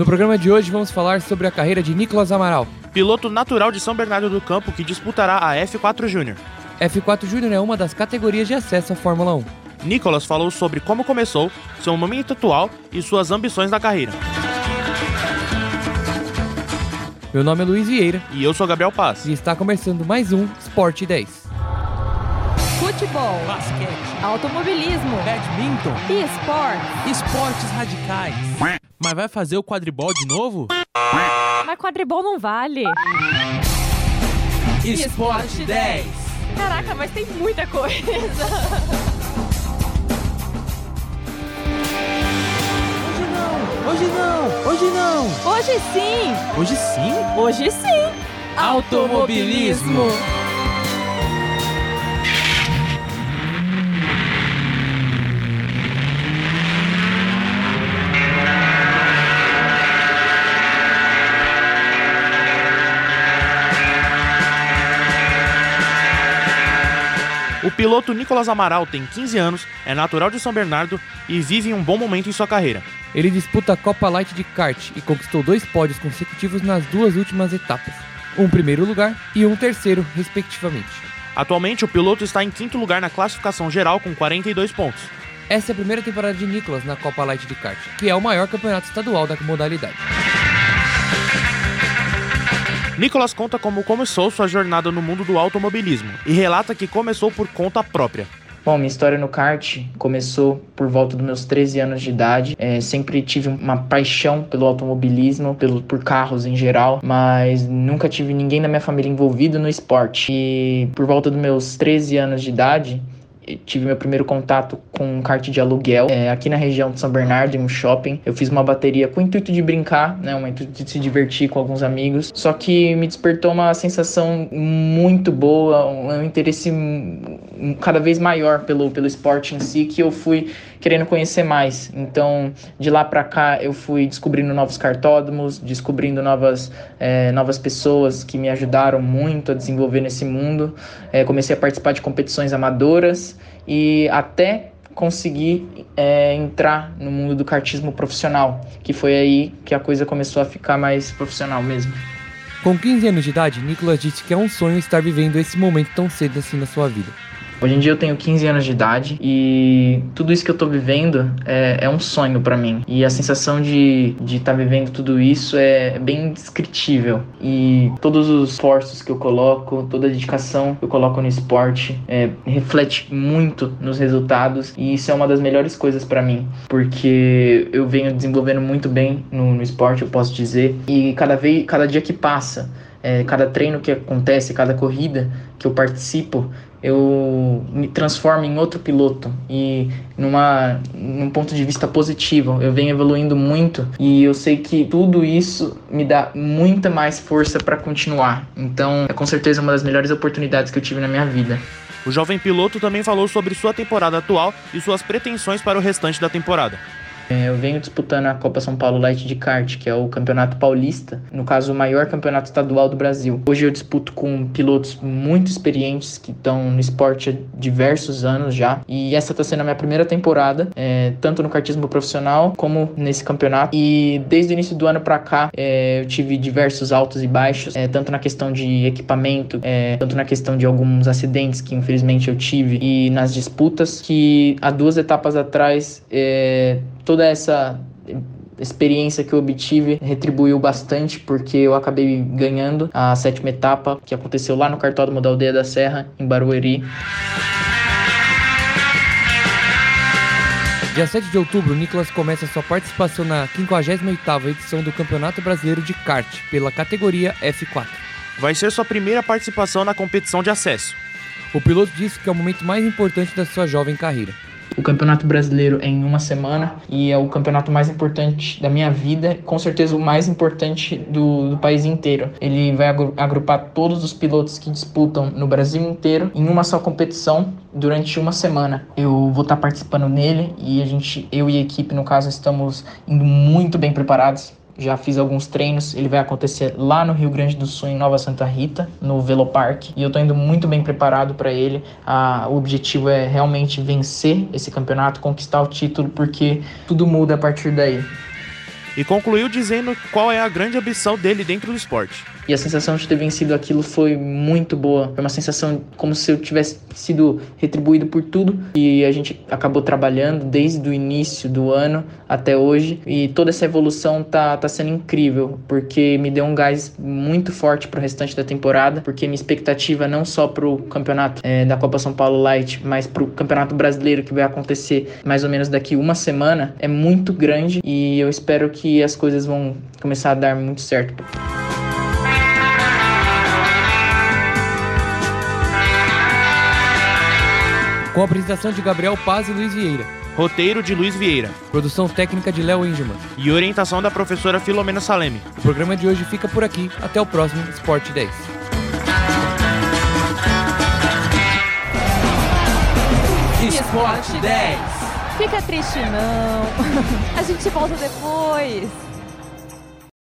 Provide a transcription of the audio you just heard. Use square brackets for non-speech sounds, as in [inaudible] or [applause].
No programa de hoje vamos falar sobre a carreira de Nicolas Amaral. Piloto natural de São Bernardo do Campo que disputará a F4 Júnior. F4 Júnior é uma das categorias de acesso à Fórmula 1. Nicolas falou sobre como começou, seu momento atual e suas ambições na carreira. Meu nome é Luiz Vieira E eu sou Gabriel Paz. e está começando mais um Sport 10. Futebol, basquete, automobilismo badminton, e esportes. esportes radicais. Mas vai fazer o quadribol de novo? Mas quadribol não vale. Esporte 10. Caraca, mas tem muita coisa. Hoje não, hoje não. Hoje sim, Hoje sim? hoje sim. Automobilismo. O piloto Nicolas Amaral tem 15 anos, é natural de São Bernardo e vive um bom momento em sua carreira. Ele disputa a Copa Light de kart e conquistou dois pódios consecutivos nas duas últimas etapas. Um primeiro lugar e um terceiro, respectivamente. Atualmente, o piloto está em quinto lugar na classificação geral com 42 pontos. Essa é a primeira temporada de Nicolas na Copa Light de kart, que é o maior campeonato estadual da modalidade. Nicolas conta como começou sua jornada no mundo do automobilismo e relata que começou por conta própria. Bom, minha história no kart começou por volta dos meus 13 anos de idade. É, sempre tive uma paixão pelo automobilismo, pelo, por carros em geral, mas nunca tive ninguém da minha família envolvido no esporte. E por volta dos meus 13 anos de idade, tive meu primeiro contato com um kart de aluguel é, aqui na região de São Bernardo, em um shopping. Eu fiz uma bateria com o intuito de brincar, né, um intuito de se divertir com alguns amigos. Só que me despertou uma sensação muito boa, um interesse hum, cada vez maior pelo, pelo esporte em si, que eu fui querendo conhecer mais. Então, de lá para cá, eu fui descobrindo novos cartódromos, descobrindo novas, é, novas pessoas que me ajudaram muito a desenvolver nesse mundo. É, comecei a participar de competições amadoras e até conseguir é, entrar no mundo do kartismo profissional, que foi aí que a coisa começou a ficar mais profissional mesmo. Com 15 anos de idade, Nicolas disse que é um sonho estar vivendo esse momento tão cedo assim na sua vida. Hoje em dia eu tenho 15 anos de idade e tudo isso que eu tô vivendo é, é um sonho para mim. E a sensação de estar de tá vivendo tudo isso é bem indescritível. E todos os esforços que eu coloco, toda a dedicação que eu coloco no esporte é, reflete muito nos resultados. E isso é uma das melhores coisas para mim, porque eu venho desenvolvendo muito bem no, no esporte, eu posso dizer. E cada vez, cada dia que passa, é, cada treino que acontece, cada corrida que eu participo, eu me transformo em outro piloto e numa num ponto de vista positivo. Eu venho evoluindo muito e eu sei que tudo isso me dá muita mais força para continuar. Então é com certeza uma das melhores oportunidades que eu tive na minha vida. O jovem piloto também falou sobre sua temporada atual e suas pretensões para o restante da temporada. É, Eu venho disputando a Copa São Paulo Light de Kart, que é o campeonato paulista, no caso o maior campeonato estadual do Brasil. Hoje eu disputo com pilotos muito experientes que estão no esporte há diversos anos já, e essa está sendo a minha primeira temporada, é, tanto no kartismo profissional como nesse campeonato. E desde o início do ano para cá é, eu tive diversos altos e baixos, é, tanto na questão de equipamento, é, tanto na questão de alguns acidentes que infelizmente eu tive e nas disputas, que há duas etapas atrás é, toda essa experiência que eu obtive retribuiu bastante porque eu acabei ganhando a sétima etapa que aconteceu lá no cartódromo da Aldeia da Serra em Barueri. Dia 7 de outubro, Nicolas começa sua participação na 58ª edição do Campeonato Brasileiro de Kart, pela categoria F4. Vai ser sua primeira participação na competição de acesso. O piloto disse que é o momento mais importante da sua jovem carreira. O Campeonato Brasileiro em uma semana e é o campeonato mais importante da minha vida, com certeza o mais importante do, do país inteiro. Ele vai agru- agrupar todos os pilotos que disputam no Brasil inteiro em uma só competição durante uma semana. Eu vou estar participando nele e a gente, eu e a equipe, no caso, estamos indo muito bem preparados. Já fiz alguns treinos, ele vai acontecer lá no Rio Grande do Sul, em Nova Santa Rita, no Velopark, e eu tô indo muito bem preparado para ele. Ah, o objetivo é realmente vencer esse campeonato, conquistar o título, porque tudo muda a partir daí. E concluiu dizendo qual é a grande ambição dele dentro do esporte. E a sensação de ter vencido aquilo foi muito boa. Foi uma sensação como se eu tivesse sido retribuído por tudo. E a gente acabou trabalhando desde o início do ano até hoje. E toda essa evolução tá, tá sendo incrível, porque me deu um gás muito forte pro restante da temporada. Porque minha expectativa não só pro campeonato é, da Copa São Paulo Light, mas pro campeonato brasileiro que vai acontecer mais ou menos daqui uma semana é muito grande. E eu espero que as coisas vão começar a dar muito certo. Com a apresentação de Gabriel Paz e Luiz Vieira. Roteiro de Luiz Vieira Produção técnica de Léo Engelman. e orientação da professora Filomena Saleme. O programa de hoje fica por aqui. Até o próximo Sport 10. Esporte 10. Fica triste não. [laughs] A gente volta depois.